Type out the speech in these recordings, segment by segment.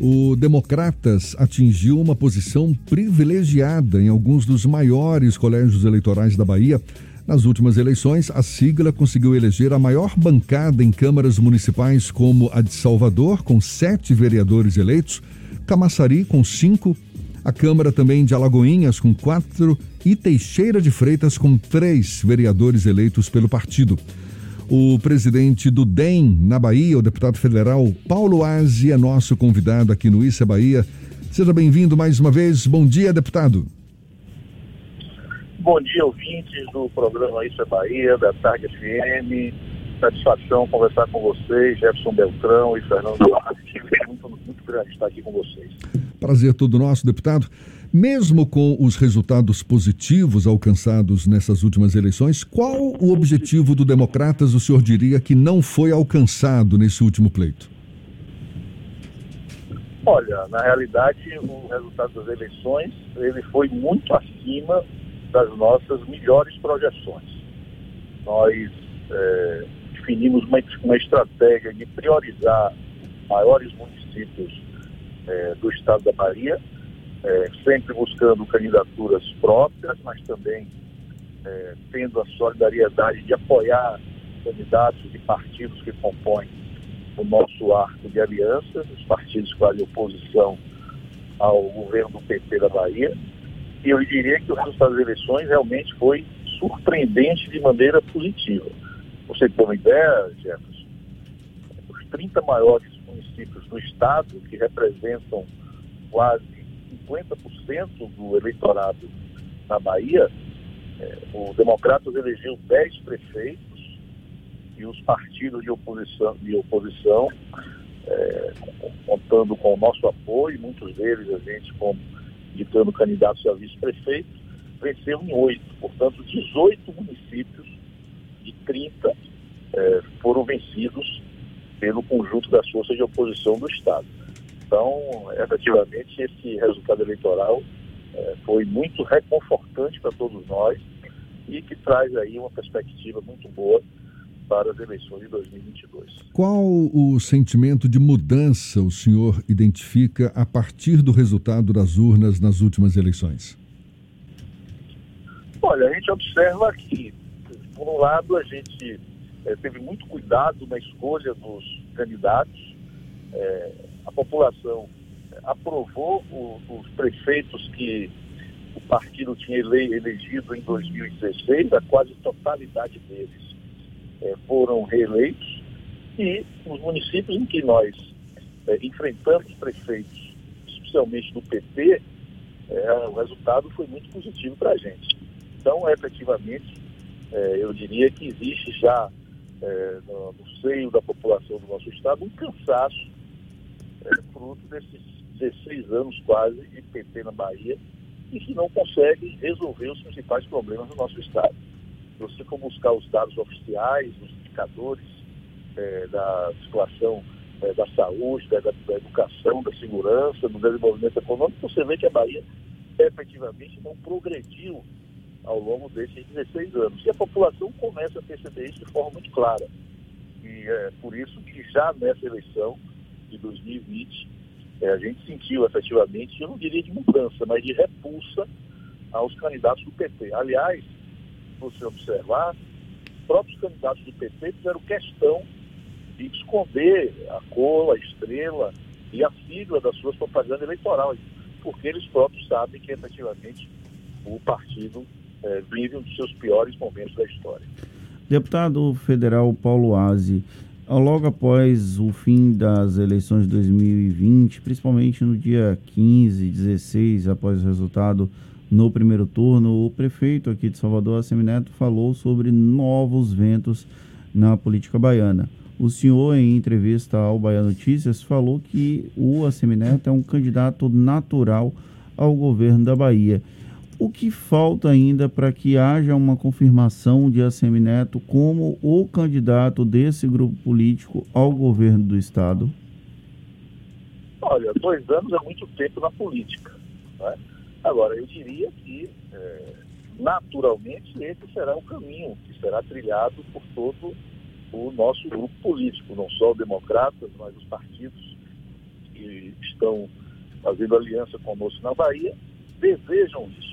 O Democratas atingiu uma posição privilegiada em alguns dos maiores colégios eleitorais da Bahia. Nas últimas eleições, a sigla conseguiu eleger a maior bancada em câmaras municipais, como a de Salvador, com sete vereadores eleitos, Camaçari, com cinco, a Câmara também de Alagoinhas, com quatro, e Teixeira de Freitas, com três vereadores eleitos pelo partido. O presidente do DEM na Bahia, o deputado federal Paulo Aze, é nosso convidado aqui no Issa Bahia. Seja bem-vindo mais uma vez. Bom dia, deputado. Bom dia, ouvintes do programa Isso é Bahia, da Tarde FM. Satisfação conversar com vocês, Jefferson Beltrão e Fernando Duarte. Muito, muito grande estar aqui com vocês. Prazer todo nosso, deputado. Mesmo com os resultados positivos alcançados nessas últimas eleições, qual o objetivo do Democratas o senhor diria que não foi alcançado nesse último pleito? Olha, na realidade, o resultado das eleições ele foi muito acima das nossas melhores projeções. Nós é, definimos uma, uma estratégia de priorizar maiores municípios é, do estado da Bahia é, sempre buscando candidaturas próprias, mas também é, tendo a solidariedade de apoiar candidatos e partidos que compõem o nosso arco de aliança, os partidos que fazem oposição ao governo do PT da Bahia. E eu diria que o resultado das eleições realmente foi surpreendente de maneira positiva. Você tem uma ideia, Jefferson? Os 30 maiores municípios do estado, que representam quase 50% do eleitorado na Bahia, é, o Democratas elegeu 10 prefeitos e os partidos de oposição, de oposição é, contando com o nosso apoio, muitos deles a gente como indicando candidatos a vice-prefeito, venceu em oito. Portanto, 18 municípios de 30 é, foram vencidos pelo conjunto das forças de oposição do Estado. Então, efetivamente, esse resultado eleitoral é, foi muito reconfortante para todos nós e que traz aí uma perspectiva muito boa para as eleições de 2022. Qual o sentimento de mudança o senhor identifica a partir do resultado das urnas nas últimas eleições? Olha, a gente observa que, por um lado, a gente é, teve muito cuidado na escolha dos candidatos. É, a população aprovou o, os prefeitos que o partido tinha ele, elegido em 2016, a quase totalidade deles é, foram reeleitos, e os municípios em que nós é, enfrentamos prefeitos, especialmente do PT, é, o resultado foi muito positivo para a gente. Então, efetivamente, é, eu diria que existe já é, no, no, seio da população do nosso estado um cansaço é, fruto desses 16 anos quase de PT na Bahia e que não consegue resolver os principais problemas do nosso estado. Você for buscar os dados oficiais, os indicadores é, da situação da saúde, da, da, educação, da segurança, do desenvolvimento econômico, você vê que a Bahia efetivamente não progrediu ao longo desses 16 anos. E a população começa a perceber isso de forma muito clara. E é por isso que já nessa eleição de 2020, é, a gente sentiu efetivamente, eu não diria de mudança, mas de repulsa aos candidatos do PT. Aliás, se você observar, os próprios candidatos do PT fizeram questão de esconder a cor, a estrela e a sigla das suas propagandas eleitorais, porque eles próprios sabem que efetivamente o partido é, vive um dos seus piores momentos da história. Deputado federal Paulo Aze, logo após o fim das eleições de 2020, principalmente no dia 15, 16, após o resultado no primeiro turno, o prefeito aqui de Salvador, Assemineto, falou sobre novos ventos na política baiana. O senhor, em entrevista ao Bahia Notícias, falou que o Assemineto é um candidato natural ao governo da Bahia. O que falta ainda para que haja uma confirmação de ACM Neto como o candidato desse grupo político ao governo do Estado? Olha, dois anos é muito tempo na política. Né? Agora, eu diria que, é, naturalmente, esse será o caminho que será trilhado por todo o nosso grupo político, não só o Democratas, mas os partidos que estão fazendo aliança conosco na Bahia, desejam isso.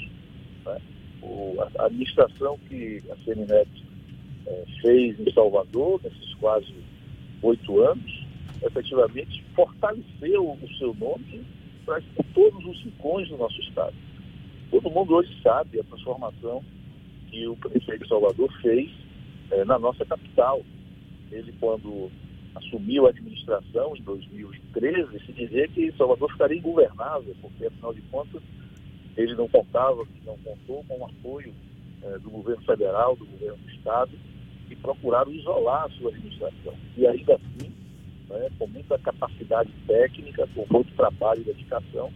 Né? O, a administração que a Seminet é, fez em Salvador, nesses quase oito anos, efetivamente fortaleceu o seu nome para todos os rincões do nosso Estado. Todo mundo hoje sabe a transformação que o prefeito de Salvador fez é, na nossa capital. Ele, quando assumiu a administração em 2013, se dizia que Salvador ficaria ingovernável, porque, afinal de contas, ele não contava, não contou com o apoio é, do governo federal, do governo do Estado, que procuraram isolar a sua administração. E ainda assim, né, com muita capacidade técnica, com muito trabalho e dedicação,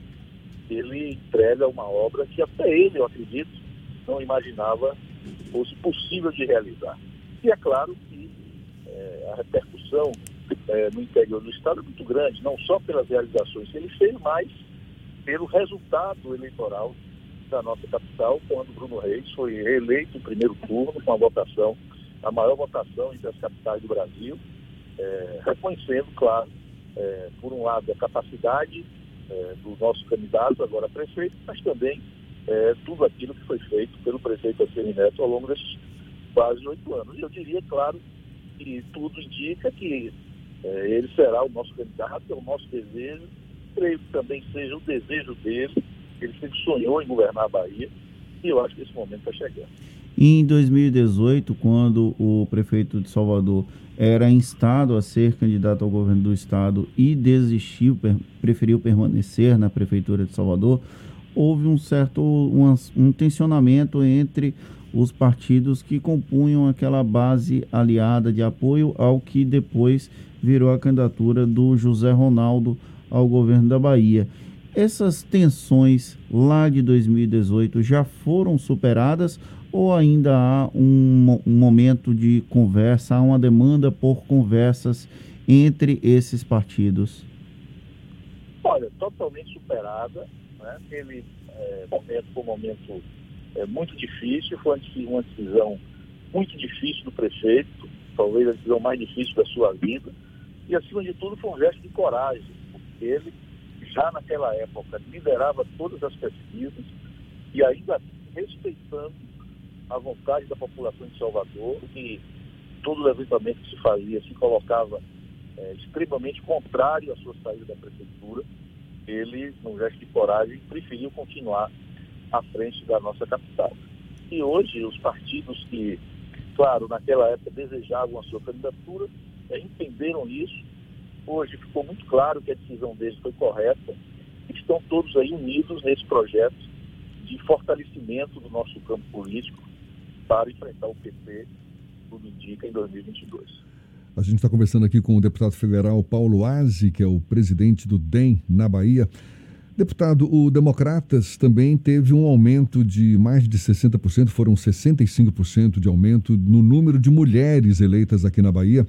ele entrega uma obra que até ele, eu acredito, não imaginava fosse possível de realizar. E é claro que é, a repercussão é, no interior do Estado é muito grande, não só pelas realizações que ele fez, mas pelo resultado eleitoral da nossa capital, quando Bruno Reis foi reeleito em primeiro turno com a votação, a maior votação entre as capitais do Brasil, é, reconhecendo, claro, é, por um lado, a capacidade é, do nosso candidato, agora prefeito, mas também é, tudo aquilo que foi feito pelo prefeito Assemi Neto ao longo desses quase oito anos. E eu diria, claro, que tudo indica que é, ele será o nosso candidato, é o nosso desejo, creio que também seja o desejo dele, ele sempre sonhou em governar a Bahia, e eu acho que esse momento está chegando. Em 2018, quando o prefeito de Salvador era instado a ser candidato ao governo do estado e desistiu, preferiu permanecer na prefeitura de Salvador, houve um certo um, um tensionamento entre os partidos que compunham aquela base aliada de apoio ao que depois virou a candidatura do José Ronaldo ao governo da Bahia. Essas tensões lá de 2018 já foram superadas ou ainda há um, um momento de conversa, há uma demanda por conversas entre esses partidos? Olha, totalmente superada. Né? Aquele é, momento um momento é, muito difícil, foi uma decisão muito difícil do prefeito, talvez a decisão mais difícil da sua vida. E, acima de tudo, foi um gesto de coragem, ele, já naquela época, liderava todas as pesquisas e ainda respeitando a vontade da população de Salvador, que todo levantamento que se fazia se colocava é, extremamente contrário à sua saída da prefeitura, ele, num gesto de coragem, preferiu continuar à frente da nossa capital. E hoje, os partidos que, claro, naquela época desejavam a sua candidatura, é, entenderam isso. Hoje ficou muito claro que a decisão deles foi correta. Estão todos aí unidos nesse projeto de fortalecimento do nosso campo político, para enfrentar o PT, tudo indica, em 2022. A gente está conversando aqui com o deputado federal Paulo Aze, que é o presidente do DEM na Bahia. Deputado, o Democratas também teve um aumento de mais de 60%, foram 65% de aumento no número de mulheres eleitas aqui na Bahia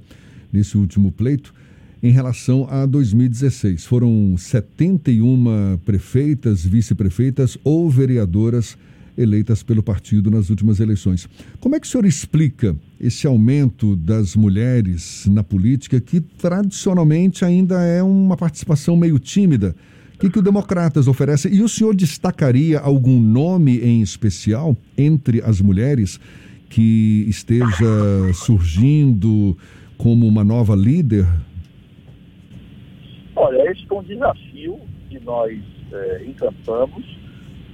nesse último pleito em relação a 2016. Foram 71 prefeitas, vice-prefeitas ou vereadoras eleitas pelo partido nas últimas eleições. Como é que o senhor explica esse aumento das mulheres na política, que tradicionalmente ainda é uma participação meio tímida? O que, que o Democratas oferece? E o senhor destacaria algum nome em especial entre as mulheres que esteja surgindo como uma nova líder? Olha, esse é um desafio que nós é, encantamos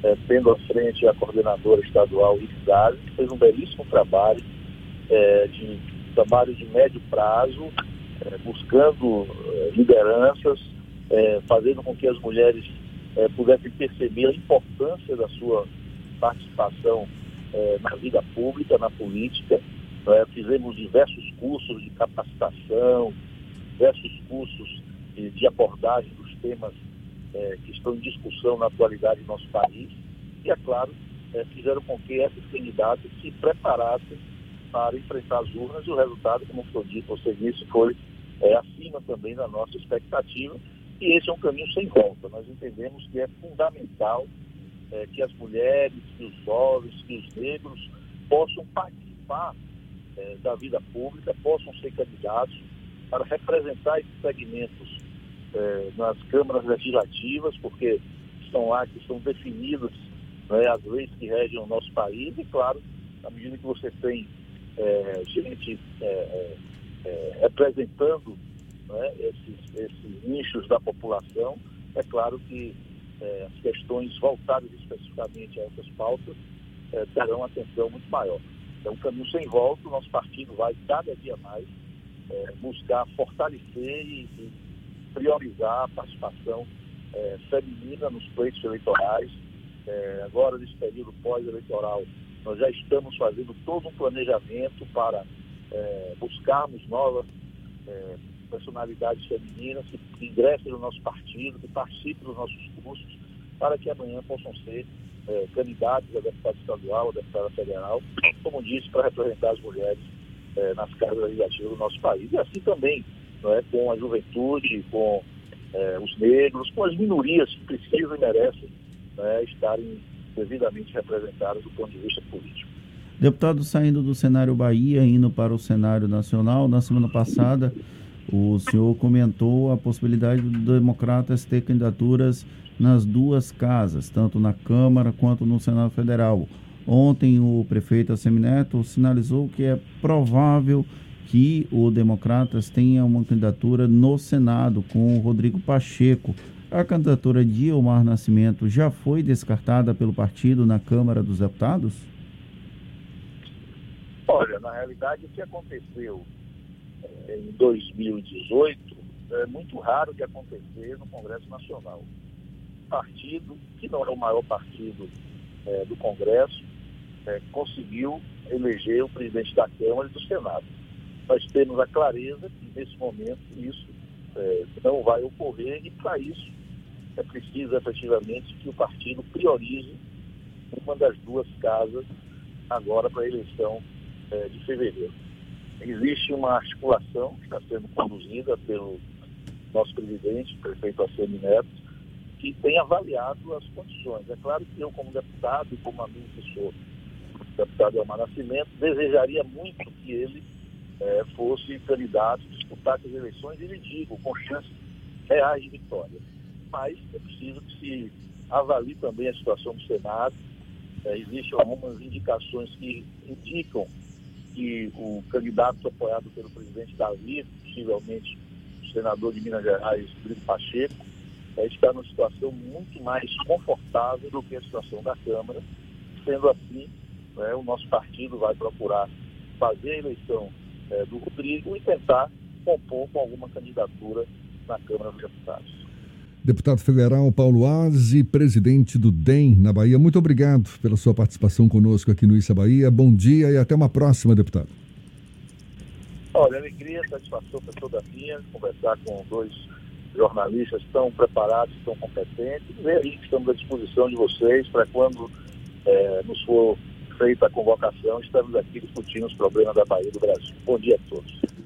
é, tendo à frente a coordenadora estadual Irizade, que fez um belíssimo trabalho, é, de trabalho de médio prazo, é, buscando é, lideranças, é, fazendo com que as mulheres é, pudessem perceber a importância da sua participação na vida pública, na política. fizemos diversos cursos de capacitação, diversos cursos de, de abordagem dos temas é, que estão em discussão na atualidade no nosso país e, é claro, é, fizeram com que esses candidatos se preparassem para enfrentar as urnas e o resultado, como foi dito, você disse, foi é, acima também da nossa expectativa e esse é um caminho sem volta. Nós entendemos que é fundamental é, que as mulheres, que os jovens, que os negros possam participar é, da vida pública, possam ser candidatos para representar esses segmentos é, nas câmaras legislativas, porque estão lá que são definidas né, as leis que regem o nosso país, e claro, à medida que você tem é, gente é, é, é representando né, esses, esses, nichos da população, é claro que as questões voltadas especificamente a essas pautas terão atenção muito maior. É um caminho sem volta, o nosso partido vai cada dia mais buscar fortalecer e, e, priorizar a participação feminina nos pleitos eleitorais. agora, nesse período pós-eleitoral, nós já estamos fazendo todo um planejamento para é, buscarmos novas é, personalidades femininas que, que, ingressem no nosso partido, que participem dos nossos cursos, para que amanhã possam ser é, candidatos a deputado estadual, a deputada federal, como disse, para representar as mulheres é, nas casas legislativas do nosso país. E assim também não é, com a juventude, com é, os negros, com as minorias que precisam e merecem né, estarem devidamente representadas do ponto de vista político. Deputado, saindo do cenário Bahia, indo para o cenário nacional, na semana passada o senhor comentou a possibilidade do Democratas ter candidaturas nas duas casas, tanto na Câmara quanto no Senado Federal. Ontem o prefeito Assemineto sinalizou que é provável que o Democratas tenha uma candidatura no Senado com o Rodrigo Pacheco. A candidatura de Omar Nascimento já foi descartada pelo partido na Câmara dos Deputados? Olha, na realidade, o que aconteceu é, em 2018 é muito raro de acontecer no Congresso Nacional. Partido, que não é o maior partido é, do Congresso, é, conseguiu eleger o presidente da Câmara e do Senado. Nós temos a clareza que, nesse momento, isso é, não vai ocorrer e, para isso, é preciso efetivamente que o partido priorize uma das duas casas agora para a eleição é, de fevereiro. Existe uma articulação que está sendo conduzida pelo nosso presidente, o prefeito Assemi Neto, que tem avaliado as condições. É claro que eu, como deputado e como amigo que sou, deputado Elmar Nascimento, desejaria muito que ele é, fosse candidato, disputasse as eleições, e lhe digo, com chances reais de vitória mas é preciso que se avalie também a situação do Senado. É, existem algumas indicações que indicam que o candidato apoiado pelo presidente Davi, possivelmente o senador de Minas Gerais, Rodrigo Pacheco, é, está numa situação muito mais confortável do que a situação da Câmara. Sendo assim, né, o nosso partido vai procurar fazer a eleição é, do Rodrigo e tentar compor com alguma candidatura na Câmara dos Deputados. Deputado federal Paulo Aze, presidente do DEM na Bahia, muito obrigado pela sua participação conosco aqui no Issa Bahia. Bom dia e até uma próxima, deputado. Olha, alegria, satisfação para toda minha conversar com dois jornalistas tão preparados, tão competentes. E aí estamos à disposição de vocês para quando é, nos for feita a convocação, estamos aqui discutindo os problemas da Bahia do Brasil. Bom dia a todos.